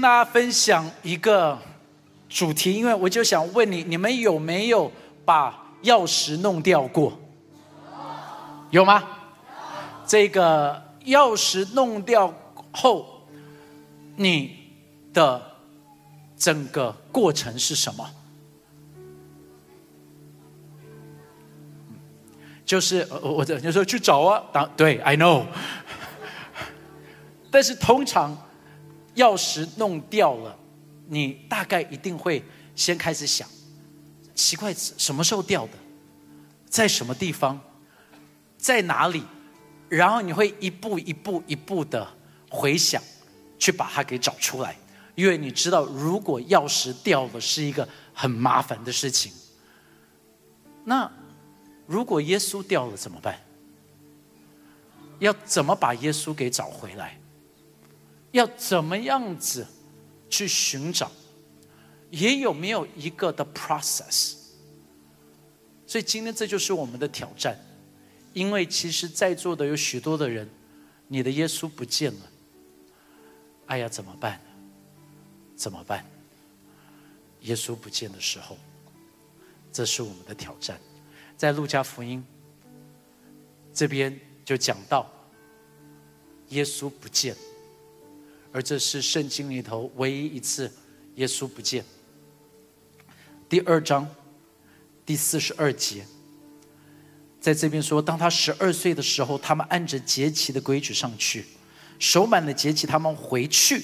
跟大家分享一个主题，因为我就想问你：你们有没有把钥匙弄掉过？有吗？这个钥匙弄掉后，你的整个过程是什么？就是我我就说去找啊，当对，I know。但是通常钥匙弄掉了，你大概一定会先开始想，奇怪什么时候掉的，在什么地方，在哪里，然后你会一步一步一步的回想，去把它给找出来，因为你知道，如果钥匙掉了是一个很麻烦的事情，那。如果耶稣掉了怎么办？要怎么把耶稣给找回来？要怎么样子去寻找？也有没有一个的 process？所以今天这就是我们的挑战，因为其实在座的有许多的人，你的耶稣不见了，哎呀，怎么办？怎么办？耶稣不见的时候，这是我们的挑战。在路加福音这边就讲到，耶稣不见，而这是圣经里头唯一一次耶稣不见。第二章第四十二节，在这边说，当他十二岁的时候，他们按着节期的规矩上去，守满了节期，他们回去，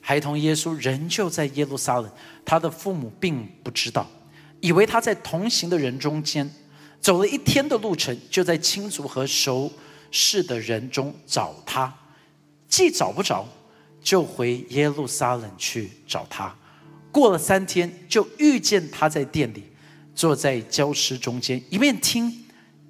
孩童耶稣仍旧在耶路撒冷，他的父母并不知道，以为他在同行的人中间。走了一天的路程，就在亲族和熟识的人中找他，既找不着，就回耶路撒冷去找他。过了三天，就遇见他在店里，坐在教师中间，一面听，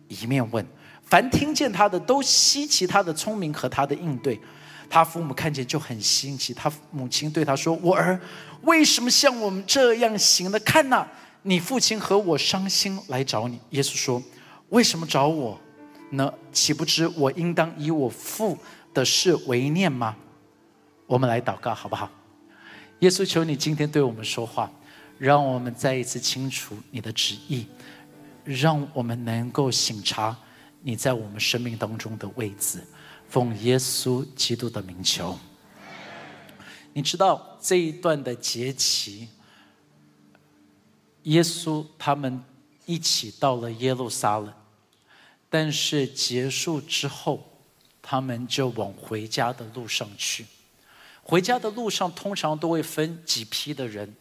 一面问。凡听见他的，都稀奇他的聪明和他的应对。他父母看见就很新奇。他母亲对他说：“我儿，为什么像我们这样行呢？看呐。”你父亲和我伤心来找你，耶稣说：“为什么找我呢？岂不知我应当以我父的事为念吗？”我们来祷告好不好？耶稣，求你今天对我们说话，让我们再一次清楚你的旨意，让我们能够醒察你在我们生命当中的位置。奉耶稣基督的名求。你知道这一段的节期。耶稣他们一起到了耶路撒冷，但是结束之后，他们就往回家的路上去。回家的路上通常都会分几批的人，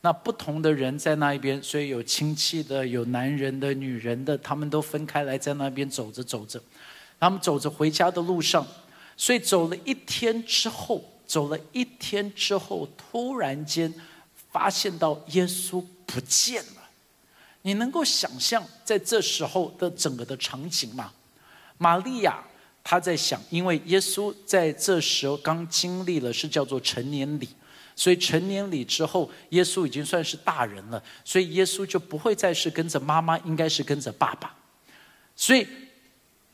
那不同的人在那一边，所以有亲戚的，有男人的、女人的，他们都分开来在那边走着走着。他们走着回家的路上，所以走了一天之后，走了一天之后，突然间发现到耶稣。不见了，你能够想象在这时候的整个的场景吗？玛利亚他在想，因为耶稣在这时候刚经历了是叫做成年礼，所以成年礼之后，耶稣已经算是大人了，所以耶稣就不会再是跟着妈妈，应该是跟着爸爸。所以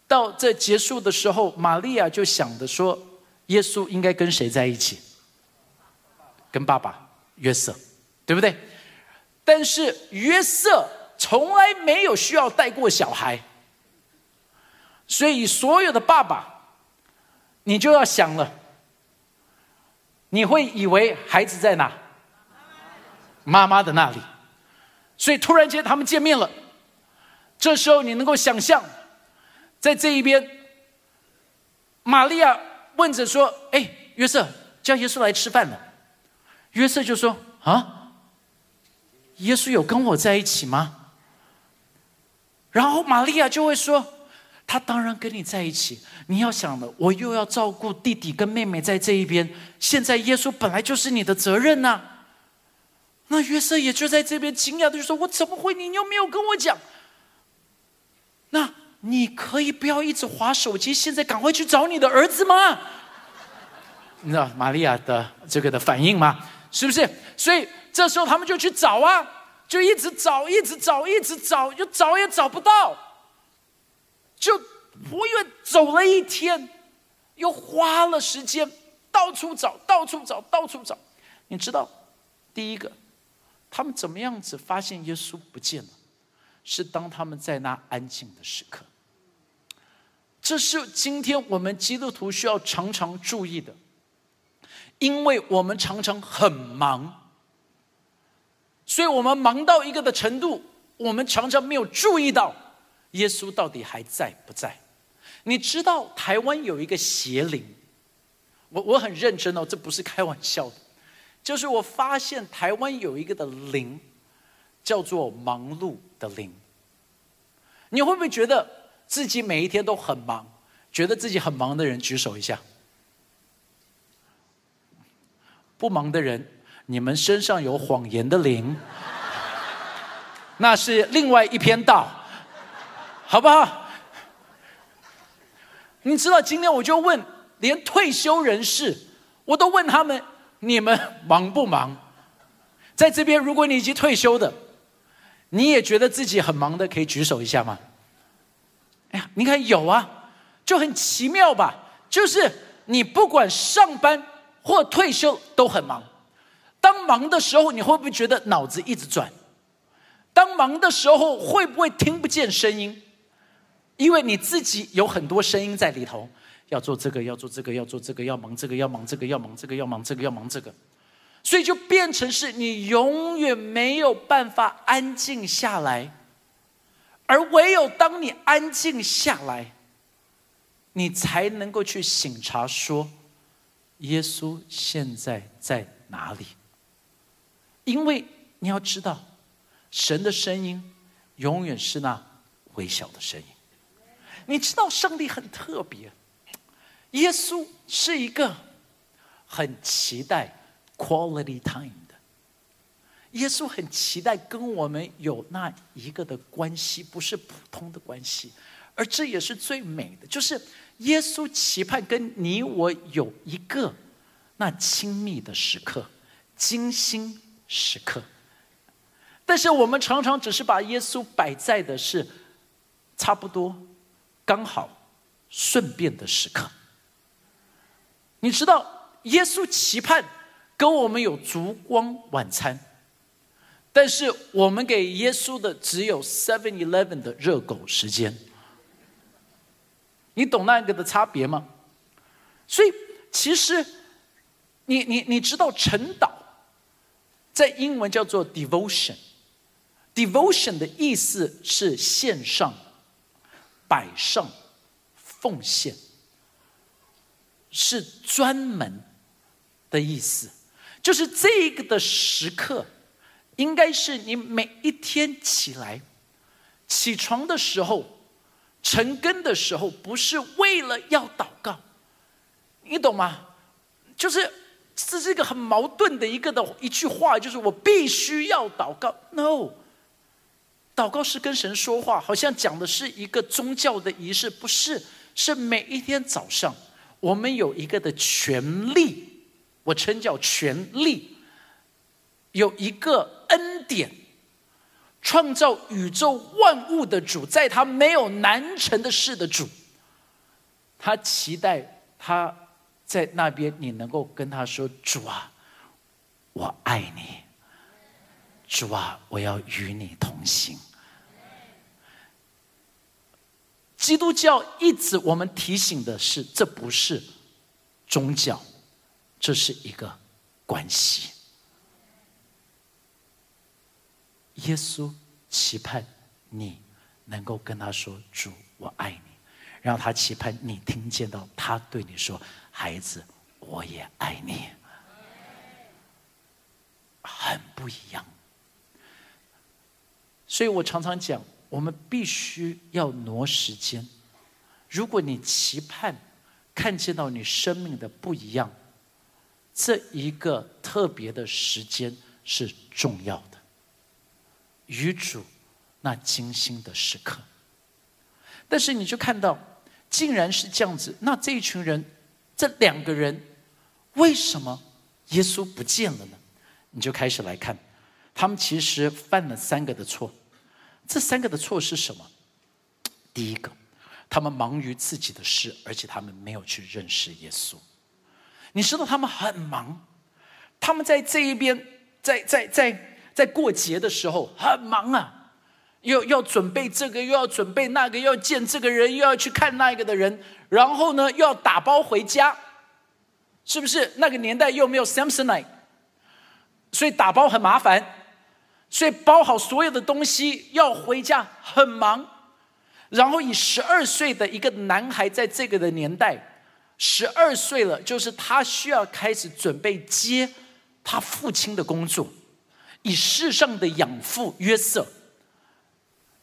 到这结束的时候，玛利亚就想着说，耶稣应该跟谁在一起？跟爸爸约瑟，对不对？但是约瑟从来没有需要带过小孩，所以所有的爸爸，你就要想了，你会以为孩子在哪？妈妈的那里。所以突然间他们见面了，这时候你能够想象，在这一边，玛利亚问着说：“哎，约瑟叫耶稣来吃饭了。”约瑟就说：“啊。”耶稣有跟我在一起吗？然后玛利亚就会说：“他当然跟你在一起。你要想了，我又要照顾弟弟跟妹妹在这一边，现在耶稣本来就是你的责任呐。”那约瑟也就在这边惊讶的就说：“我怎么会？你又没有跟我讲？那你可以不要一直划手机，现在赶快去找你的儿子吗？”你知道玛利亚的这个的反应吗？是不是？所以。这时候他们就去找啊，就一直找，一直找，一直找，又找也找不到，就不愿走了一天，又花了时间到处找，到处找，到处找，你知道，第一个，他们怎么样子发现耶稣不见了？是当他们在那安静的时刻。这是今天我们基督徒需要常常注意的，因为我们常常很忙，所以我们忙到一个的程度，我们常常没有注意到。耶稣到底还在不在。你知道台湾有一个邪灵，我我很认真哦，这不是开玩笑的，就是我发现台湾有一个的灵，叫做忙碌的灵。你会不会觉得？自己每一天都很忙，觉得自己很忙的人举手一下。不忙的人，你们身上有谎言的灵，那是另外一篇道，好不好？你知道，今天我就问，连退休人士，我都问他们：你们忙不忙？在这边，如果你已经退休的，你也觉得自己很忙的，可以举手一下吗？哎呀，你看有啊，就很奇妙吧？就是你不管上班或退休都很忙。当忙的时候，你会不会觉得脑子一直转？当忙的时候，会不会听不见声音？因为你自己有很多声音在里头，要做这个，要做这个，要做这个，要忙这个，要忙这个，要忙这个，要忙这个，要忙这个，所以就变成是你永远没有办法安静下来。而唯有当你安静下来，你才能够去醒察说：耶稣现在在哪里？因为你要知道，神的声音永远是那微小的声音。你知道，上帝很特别，耶稣是一个很期待 quality time 的。耶稣很期待跟我们有那一个的关系，不是普通的关系，而这也是最美的，就是耶稣期盼跟你我有一个那亲密的时刻、精心时刻。但是我们常常只是把耶稣摆在的是差不多、刚好、顺便的时刻。你知道，耶稣期盼跟我们有烛光晚餐。但是我们给耶稣的只有 Seven Eleven 的热狗时间，你懂那个的差别吗？所以其实，你你你知道晨祷，在英文叫做 devotion，devotion 的意思是献上、摆上、奉献，是专门的意思，就是这个的时刻。应该是你每一天起来，起床的时候，晨更的时候，不是为了要祷告，你懂吗？就是这是一个很矛盾的一个的一句话，就是我必须要祷告。No，祷告是跟神说话，好像讲的是一个宗教的仪式，不是？是每一天早上，我们有一个的权利，我称叫权利。有一个恩典，创造宇宙万物的主，在他没有难成的事的主，他期待他在那边，你能够跟他说：“主啊，我爱你。”主啊，我要与你同行。基督教一直我们提醒的是，这不是宗教，这是一个关系。耶稣期盼你能够跟他说：“主，我爱你。”让他期盼你听见到他对你说：“孩子，我也爱你。”很不一样。所以我常常讲，我们必须要挪时间。如果你期盼看见到你生命的不一样，这一个特别的时间是重要的。与主那精心的时刻，但是你就看到，竟然是这样子。那这一群人，这两个人，为什么耶稣不见了呢？你就开始来看，他们其实犯了三个的错。这三个的错是什么？第一个，他们忙于自己的事，而且他们没有去认识耶稣。你知道他们很忙，他们在这一边，在在在在过节的时候很忙啊，又要准备这个，又要准备那个，要见这个人，又要去看那个的人，然后呢，又要打包回家，是不是？那个年代又没有 Samsonite，所以打包很麻烦，所以包好所有的东西要回家很忙。然后以十二岁的一个男孩，在这个的年代，十二岁了，就是他需要开始准备接他父亲的工作，以世上的养父约瑟。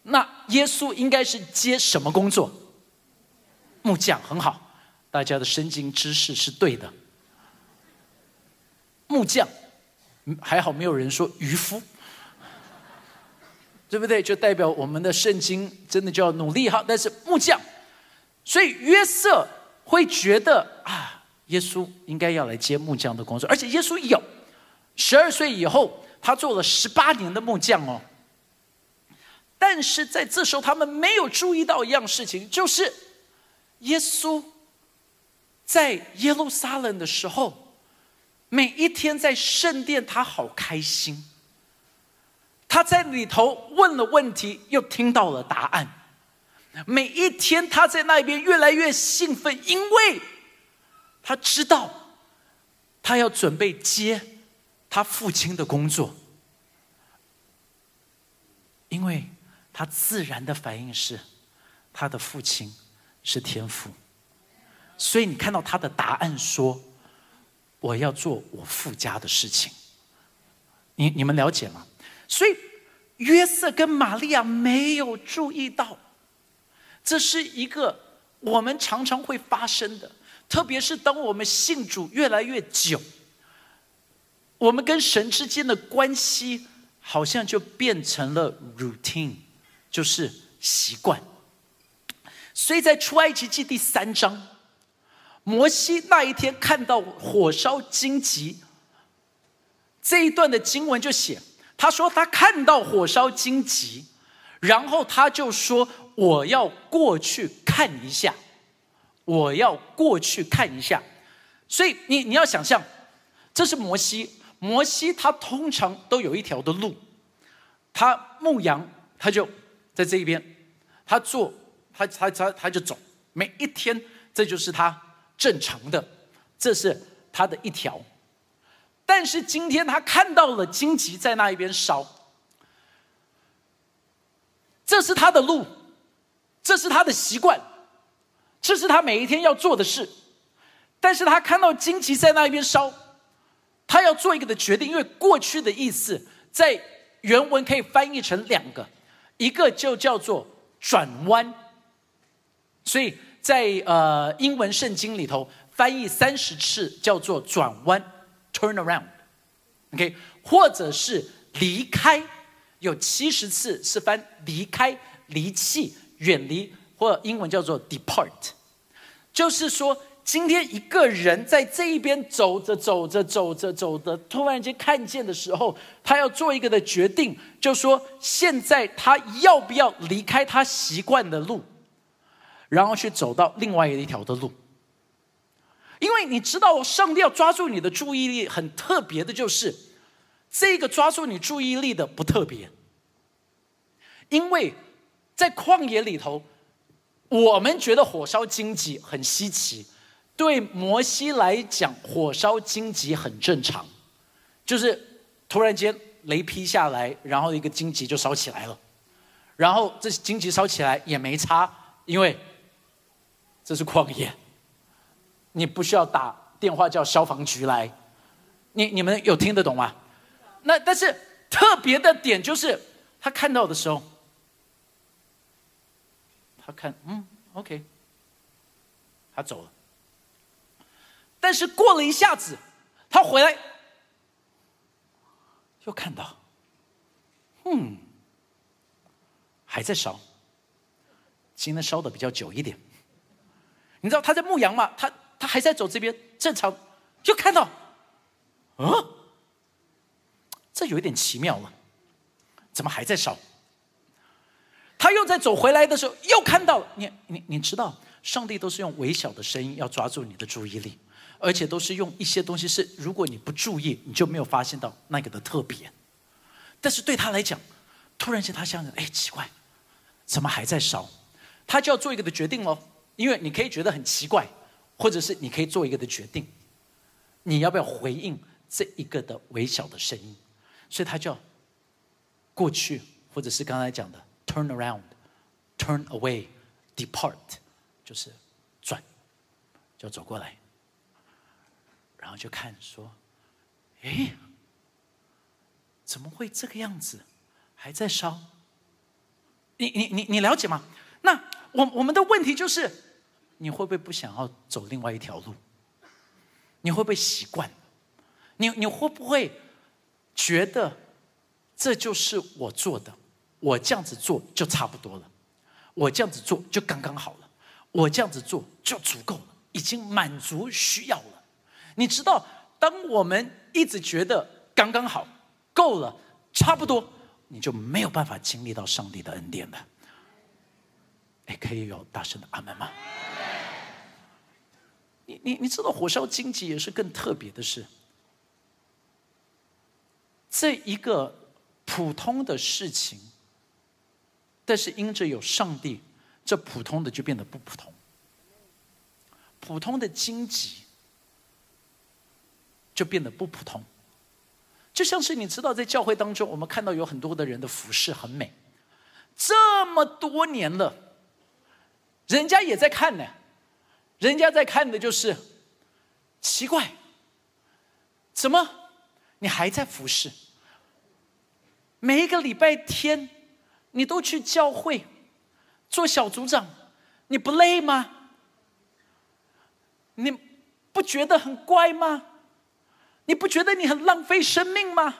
那耶稣应该是接什么工作？木匠很好，大家的圣经知识是对的。木匠，还好没有人说渔夫。对不对？就代表我们的圣经真的就要努力哈。但是木匠，所以约瑟会觉得啊，耶稣应该要来接木匠的工作，而且耶稣有十二岁以后，他做了十八年的木匠哦。但是在这时候，他们没有注意到一样事情，就是耶稣在耶路撒冷的时候，每一天在圣殿，他好开心。他在里头问了问题，又听到了答案。每一天他在那边越来越兴奋，因为他知道他要准备接他父亲的工作。因为他自然的反应是，他的父亲是天父，所以你看到他的答案说：“我要做我父家的事情。”你你们了解吗？所以约瑟跟玛利亚没有注意到，这是一个我们常常会发生的，特别是当我们信主越来越久，我们跟神之间的关系好像就变成了 routine，就是习惯。所以在出埃及记第三章，摩西那一天看到火烧荆棘，这一段的经文就写。他说他看到火烧荆棘，然后他就说：“我要过去看一下，我要过去看一下。”所以你你要想象，这是摩西。摩西他通常都有一条的路，他牧羊，他就在这一边，他做，他他他他就走，每一天这就是他正常的，这是他的一条。但是今天他看到了荆棘在那一边烧，这是他的路，这是他的习惯，这是他每一天要做的事。但是他看到荆棘在那一边烧，他要做一个的决定，因为过去的意思在原文可以翻译成两个，一个就叫做转弯，所以在呃英文圣经里头翻译三十次叫做转弯。Turn around，OK，或者是离开，有七十次是翻离开、离弃、远离，或英文叫做 depart。就是说，今天一个人在这一边走着走着走着走着，突然间看见的时候，他要做一个的决定，就说现在他要不要离开他习惯的路，然后去走到另外一条的路。因为你知道，上帝要抓住你的注意力，很特别的，就是这个抓住你注意力的不特别。因为在旷野里头，我们觉得火烧荆棘很稀奇，对摩西来讲，火烧荆棘很正常，就是突然间雷劈下来，然后一个荆棘就烧起来了，然后这荆棘烧起来也没差，因为这是旷野。你不需要打电话叫消防局来，你你们有听得懂吗？那但是特别的点就是他看到的时候，他看嗯，OK，他走了。但是过了一下子，他回来又看到，嗯，还在烧，今天烧的比较久一点。你知道他在牧羊吗？他。他还在走这边，正常，就看到，啊，这有一点奇妙了，怎么还在烧？他又在走回来的时候，又看到了。你你你知道，上帝都是用微小的声音要抓住你的注意力，而且都是用一些东西是，如果你不注意，你就没有发现到那个的特别。但是对他来讲，突然间他想着，哎，奇怪，怎么还在烧？他就要做一个的决定喽。因为你可以觉得很奇怪，或者是你可以做一个的决定，你要不要回应这一个的微小的声音？所以他叫过去，或者是刚才讲的 turn around、turn away、depart，就是转，就走过来，然后就看说，哎，怎么会这个样子？还在烧？你你你你了解吗？那。我我们的问题就是，你会不会不想要走另外一条路？你会不会习惯？你你会不会觉得这就是我做的？我这样子做就差不多了，我这样子做就刚刚好了，我这样子做就足够了，已经满足需要了。你知道，当我们一直觉得刚刚好、够了、差不多，你就没有办法经历到上帝的恩典了。哎，可以有大声的阿门吗？你你你知道火烧荆棘也是更特别的是，这一个普通的事情，但是因着有上帝，这普通的就变得不普通。普通的荆棘就变得不普通，就像是你知道，在教会当中，我们看到有很多的人的服饰很美，这么多年了。人家也在看呢，人家在看的就是奇怪，怎么你还在服侍？每一个礼拜天你都去教会做小组长，你不累吗？你不觉得很怪吗？你不觉得你很浪费生命吗？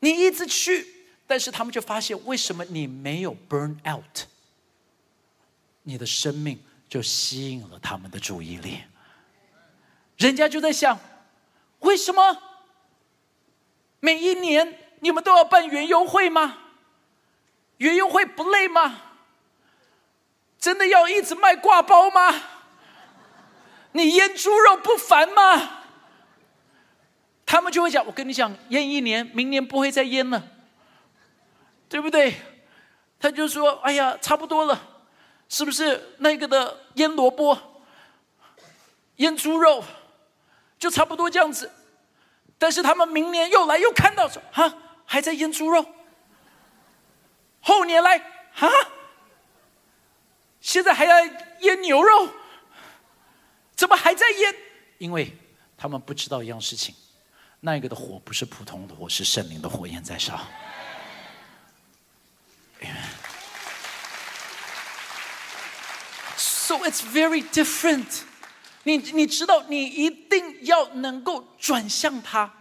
你一直去，但是他们就发现，为什么你没有 burn out？你的生命就吸引了他们的注意力，人家就在想：为什么每一年你们都要办园游会吗？园游会不累吗？真的要一直卖挂包吗？你腌猪肉不烦吗？他们就会讲：我跟你讲，腌一年，明年不会再腌了，对不对？他就说：哎呀，差不多了。是不是那个的腌萝卜、腌猪肉，就差不多这样子？但是他们明年又来又看到说，哈，还在腌猪肉。后年来，哈，现在还要腌牛肉，怎么还在腌？因为他们不知道一样事情，那个的火不是普通的火，是圣灵的火焰在烧。So it's very different。你你知道，你一定要能够转向他，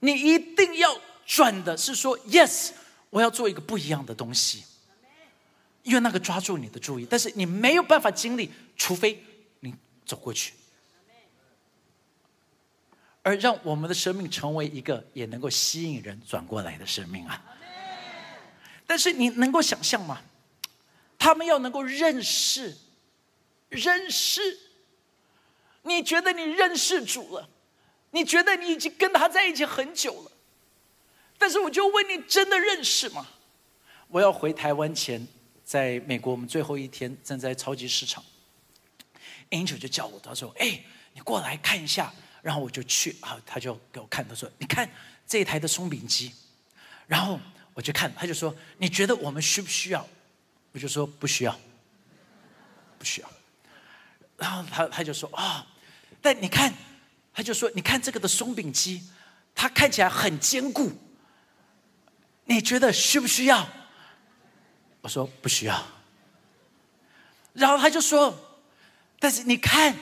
你一定要转的是说，Yes，我要做一个不一样的东西。因为那个抓住你的注意，但是你没有办法经历，除非你走过去，而让我们的生命成为一个也能够吸引人转过来的生命啊。但是你能够想象吗？他们要能够认识。认识，你觉得你认识主了？你觉得你已经跟他在一起很久了？但是我就问你，真的认识吗？我要回台湾前，在美国我们最后一天站在超级市场，Angel 就叫我，他说：“哎，你过来看一下。”然后我就去啊，他就给我看，他说：“你看这一台的松饼机。”然后我就看，他就说：“你觉得我们需不需要？”我就说：“不需要，不需要。”然后他他就说啊，但你看，他就说你看这个的松饼机，它看起来很坚固，你觉得需不需要？我说不需要。然后他就说，但是你看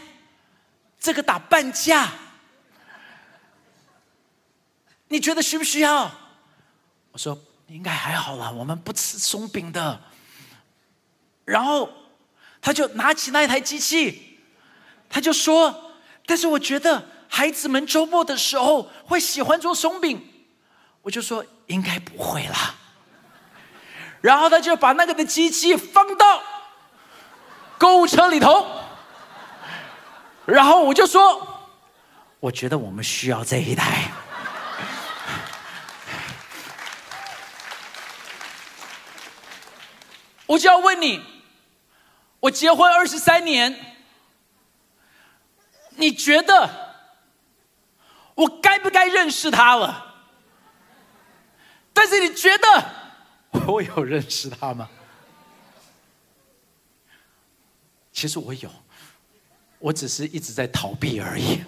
这个打半价，你觉得需不需要？我说应该还好了，我们不吃松饼的。然后。他就拿起那一台机器，他就说：“但是我觉得孩子们周末的时候会喜欢做松饼。”我就说：“应该不会啦。”然后他就把那个的机器放到购物车里头，然后我就说：“我觉得我们需要这一台。我就要问你，我结婚二十三年，你觉得我该不该认识他了？但是你觉得我有认识他吗？其实我有，我只是一直在逃避而已。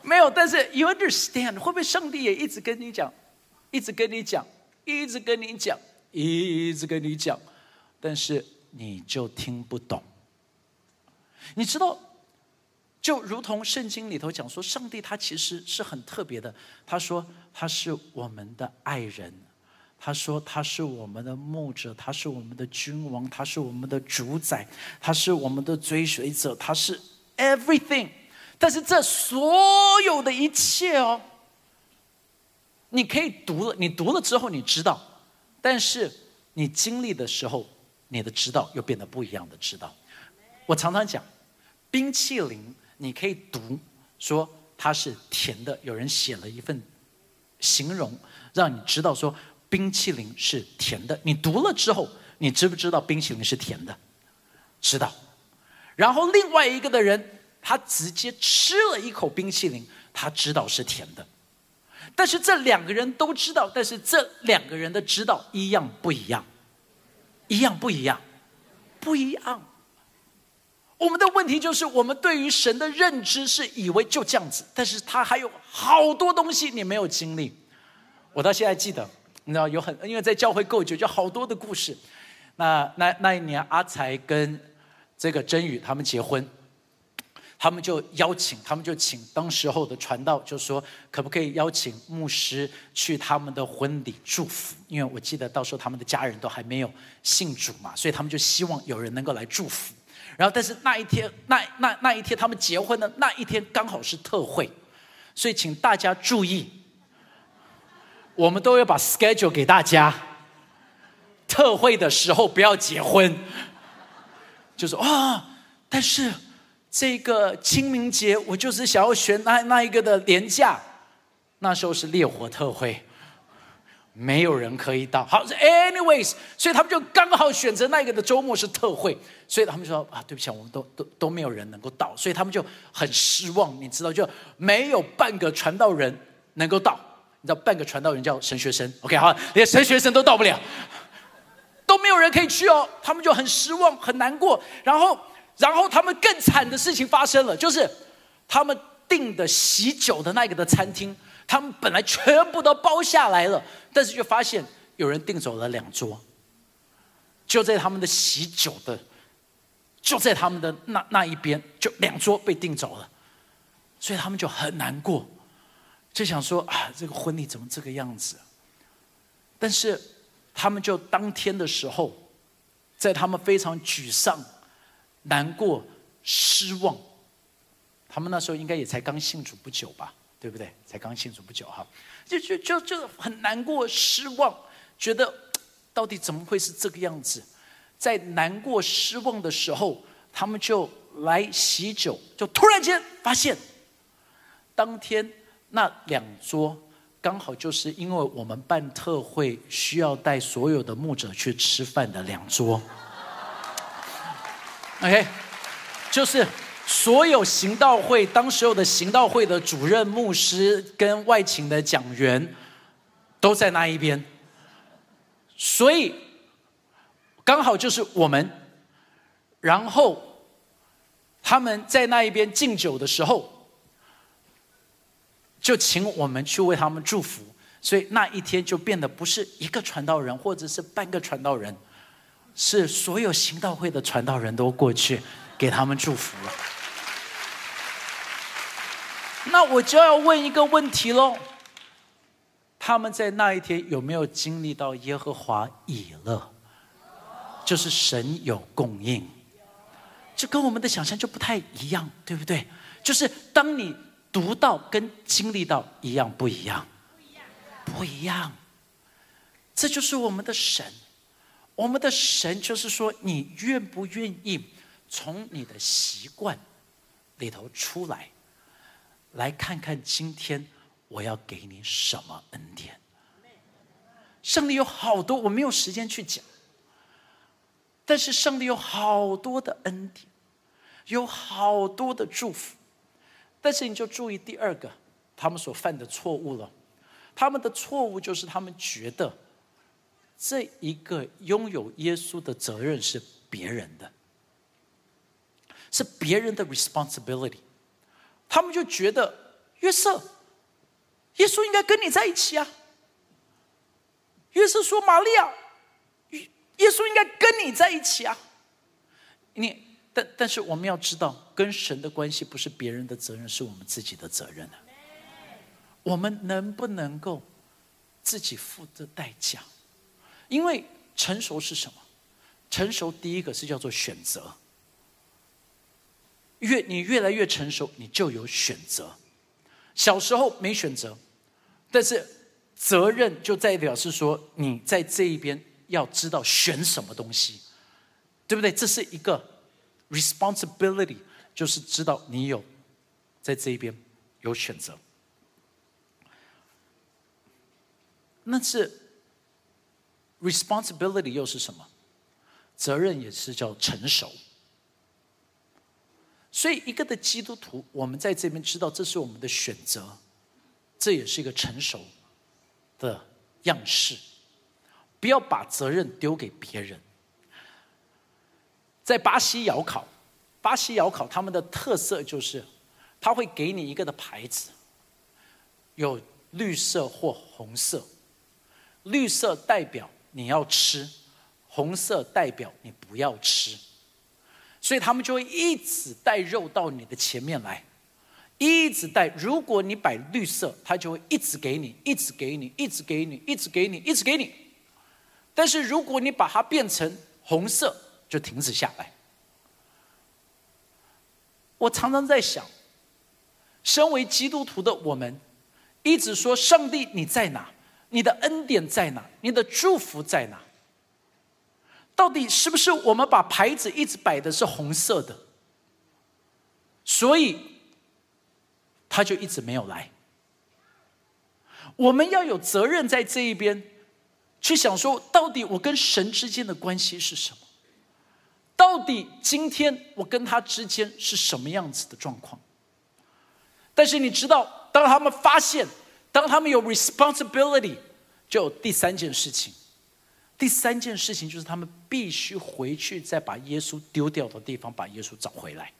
没有，但是 you understand？会不会上帝也一直跟你讲，一直跟你讲，一直跟你讲，一直跟你讲？但是你就听不懂。你知道，就如同圣经里头讲说，上帝他其实是很特别的。他说他是我们的爱人，他说他是我们的牧者，他是我们的君王，他是我们的主宰，他是我们的追随者，他是 everything。但是这所有的一切哦，你可以读了，你读了之后你知道，但是你经历的时候。你的知道又变得不一样的知道。我常常讲，冰淇淋你可以读说它是甜的，有人写了一份形容，让你知道说冰淇淋是甜的。你读了之后，你知不知道冰淇淋是甜的？知道。然后另外一个的人，他直接吃了一口冰淇淋，他知道是甜的。但是这两个人都知道，但是这两个人的知道一样不一样。一样不一样，不一样。我们的问题就是，我们对于神的认知是以为就这样子，但是他还有好多东西你没有经历。我到现在记得，你知道有很，因为在教会够久，就好多的故事。那那那一年，阿才跟这个真宇他们结婚。他们就邀请，他们就请当时候的传道，就说可不可以邀请牧师去他们的婚礼祝福？因为我记得到时候他们的家人都还没有信主嘛，所以他们就希望有人能够来祝福。然后，但是那一天，那那那一天他们结婚的那一天刚好是特会，所以请大家注意，我们都要把 schedule 给大家。特会的时候不要结婚，就说啊，但是。这个清明节，我就是想要选那那一个的年假，那时候是烈火特会，没有人可以到。好，anyways，所以他们就刚好选择那一个的周末是特会，所以他们说啊，对不起，我们都都都没有人能够到，所以他们就很失望，你知道，就没有半个传道人能够到。你知道，半个传道人叫神学生，OK，好，连神学生都到不了，都没有人可以去哦，他们就很失望，很难过，然后。然后他们更惨的事情发生了，就是他们订的喜酒的那个的餐厅，他们本来全部都包下来了，但是就发现有人订走了两桌，就在他们的喜酒的，就在他们的那那一边，就两桌被订走了，所以他们就很难过，就想说啊，这个婚礼怎么这个样子？但是他们就当天的时候，在他们非常沮丧。难过、失望，他们那时候应该也才刚信主不久吧，对不对？才刚信主不久哈，就就就就很难过、失望，觉得到底怎么会是这个样子？在难过、失望的时候，他们就来喜酒，就突然间发现，当天那两桌刚好就是因为我们办特会需要带所有的牧者去吃饭的两桌。OK，就是所有行道会当时候的行道会的主任牧师跟外勤的讲员都在那一边，所以刚好就是我们，然后他们在那一边敬酒的时候，就请我们去为他们祝福，所以那一天就变得不是一个传道人或者是半个传道人。是所有行道会的传道人都过去给他们祝福了。那我就要问一个问题喽：他们在那一天有没有经历到耶和华以乐？就是神有供应，这跟我们的想象就不太一样，对不对？就是当你读到跟经历到一样不一样？不一样，不一样。这就是我们的神。我们的神就是说，你愿不愿意从你的习惯里头出来，来看看今天我要给你什么恩典。上帝有好多，我没有时间去讲。但是上帝有好多的恩典，有好多的祝福。但是你就注意第二个，他们所犯的错误了。他们的错误就是他们觉得这一个拥有耶稣的责任是别人的，是别人的 responsibility。他们就觉得约瑟，耶稣应该跟你在一起啊。约瑟说：“玛利亚，耶稣应该跟你在一起啊。”你，但但是我们要知道，跟神的关系不是别人的责任，是我们自己的责任啊。我们能不能够自己付的代价？因为成熟是什么？成熟第一个是叫做选择。越你越来越成熟，你就有选择。小时候没选择，但是。责任就代表是说，你在这一边要知道选什么东西，对不对？这是一个 responsibility，就是知道你有在这一边有选择。那是 responsibility 又是什么？责任也是叫成熟。所以，一个的基督徒，我们在这边知道这是我们的选择，这也是一个成熟。的样式，不要把责任丢给别人。在巴西窑烤，巴西窑烤他们的特色就是，他会给你一个的牌子，有绿色或红色，绿色代表你要吃，红色代表你不要吃，所以他们就会一直带肉到你的前面来。一直带，如果你摆绿色，它就会一直给你，一直给你，一直给你，一直给你，一直给你。但是如果你把它变成红色，就停止下来。我常常在想，身为基督徒的我们，一直说上帝你在哪？你的恩典在哪？你的祝福在哪？到底是不是我们把牌子一直摆的是红色的？所以。他就一直没有来。我们要有责任在这一边，去想说，到底我跟神之间的关系是什么？到底今天我跟他之间是什么样子的状况？但是你知道，当他们发现，当他们有 responsibility，就有第三件事情。第三件事情就是他们必须回去，再把耶稣丢掉的地方，把耶稣找回来。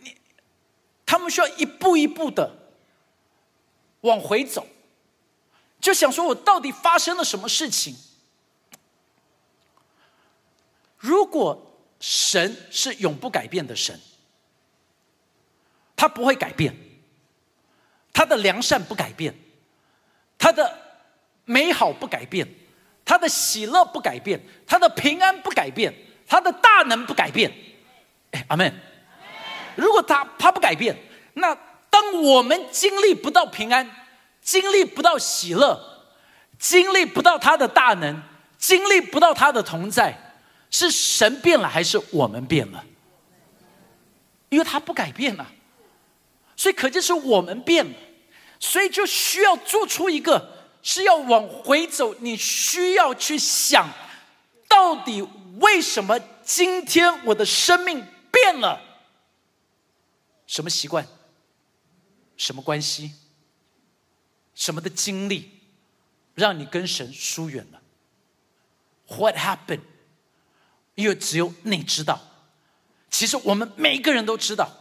你他们需要一步一步的往回走，就想说：我到底发生了什么事情？如果神是永不改变的神，他不会改变，他的良善不改变，他的美好不改变，他的喜乐不改变，他的平安不改变，他的大能不改变。哎，阿门。如果他他不改变，那当我们经历不到平安，经历不到喜乐，经历不到他的大能，经历不到他的同在，是神变了还是我们变了？因为他不改变了，所以可见是我们变了，所以就需要做出一个是要往回走。你需要去想，到底为什么今天我的生命变了？什么习惯？什么关系？什么的经历，让你跟神疏远了？What happened？因为只有你知道。其实我们每一个人都知道。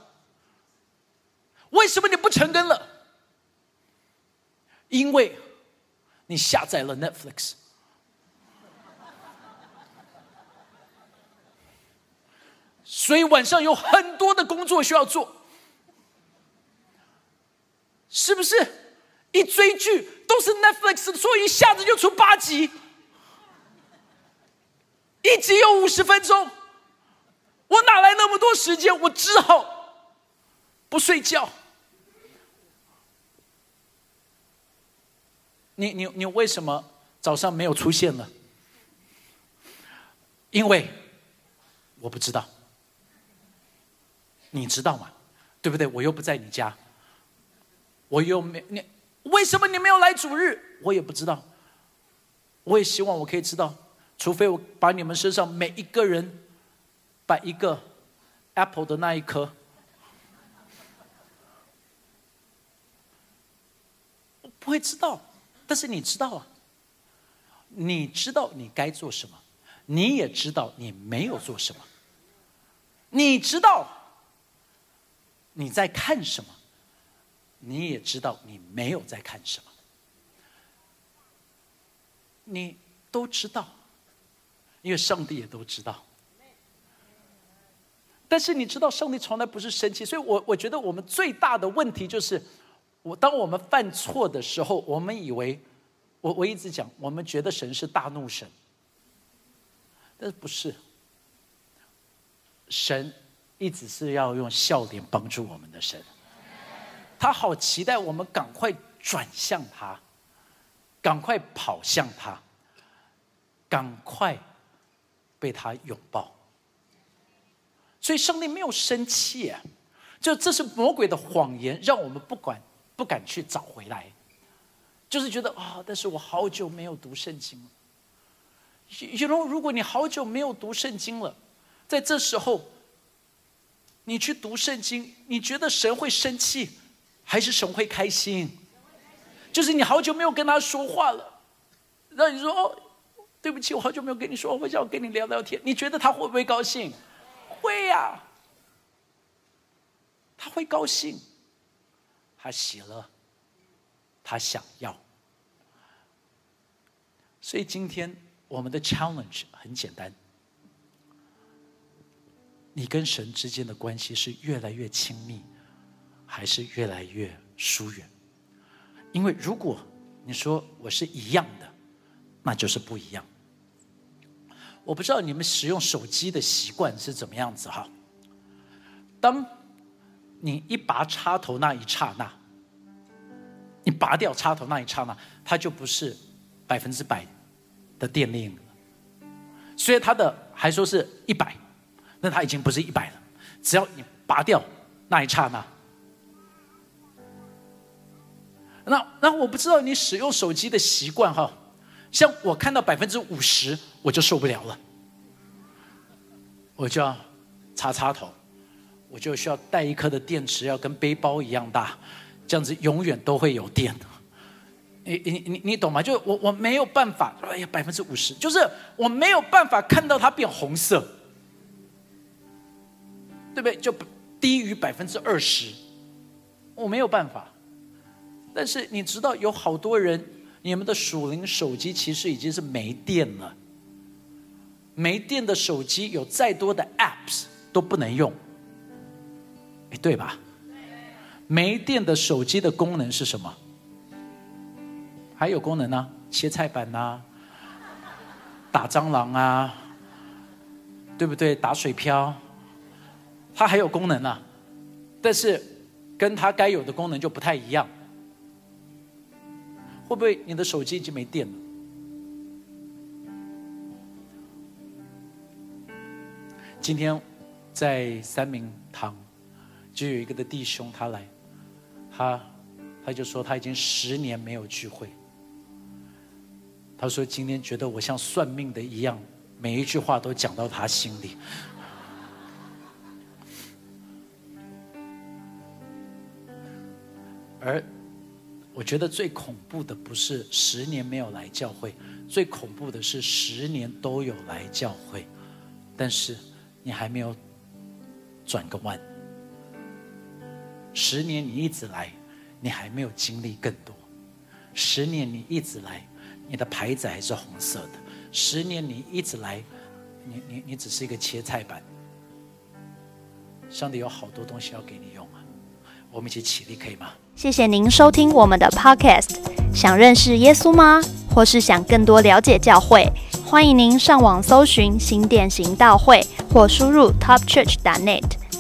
为什么你不成功了？因为你下载了 Netflix，所以晚上有很多的工作需要做。是不是一追剧都是 Netflix，所以一下子就出八集，一集有五十分钟，我哪来那么多时间？我只好不睡觉。你你你为什么早上没有出现呢？因为我不知道，你知道吗？对不对？我又不在你家，我又没你，为什么你没有来主日？我也不知道。我也希望我可以知道，除非我把你们身上每一个人摆一个 apple 的那一颗，不会知道。但是你知道啊，你知道你该做什么，你也知道你没有做什么，你知道。你在看什么？你也知道你没有在看什么，你都知道，因为上帝也都知道。但是你知道，上帝从来不是生气，所以我我觉得我们最大的问题就是，我当我们犯错的时候，我们以为，我我一直讲，我们觉得神是大怒神，但是不是，神。一直是要用笑脸帮助我们的神，他好期待我们赶快转向他，赶快跑向他，赶快被他拥抱。所以上帝没有生气啊，就这是魔鬼的谎言，让我们不管不敢去找回来，就是觉得啊，但是我好久没有读圣经了。you know，如果你好久没有读圣经了，在这时候。你去读圣经，你觉得神会生气，还是神会开心？就是你好久没有跟他说话了，让你说哦，对不起，我好久没有跟你说，我想跟你聊聊天。你觉得他会不会高兴？会呀，他会高兴，他喜乐，他想要。所以今天我们的 challenge 很简单。你跟神之间的关系是越来越亲密，还是越来越疏远？因为如果你说我是一样的，那就是不一样。我不知道你们使用手机的习惯是怎么样子哈。当你一拔插头那一刹那，你拔掉插头那一刹那，它就不是百分之百的电力了，所以它的还说是一百。那它已经不是一百了，只要你拔掉那一刹那，那那我不知道你使用手机的习惯哈，像我看到百分之五十我就受不了了，我就要插插头，我就需要带一颗的电池，要跟背包一样大，这样子永远都会有电的。你你你你懂吗？就我我没有办法，哎呀百分之五十，就是我没有办法看到它变红色。对不对？就低于百分之二十，我没有办法。但是你知道，有好多人，你们的属灵手机其实已经是没电了。没电的手机，有再多的 apps 都不能用。哎，对吧？没电的手机的功能是什么？还有功能呢？切菜板呐，打蟑螂啊，对不对？打水漂。它还有功能呢，但是跟它该有的功能就不太一样。会不会你的手机已经没电了？今天在三明堂就有一个的弟兄，他来，他他就说他已经十年没有聚会。他说今天觉得我像算命的一样，每一句话都讲到他心里。而我觉得最恐怖的不是十年没有来教会，最恐怖的是十年都有来教会，但是你还没有转个弯。十年你一直来，你还没有经历更多。十年你一直来，你的牌子还是红色的。十年你一直来，你你你只是一个切菜板。上帝有好多东西要给你用啊。我们一起起立，可以吗？谢谢您收听我们的 Podcast。想认识耶稣吗？或是想更多了解教会？欢迎您上网搜寻新店行道会，或输入 topchurch.net，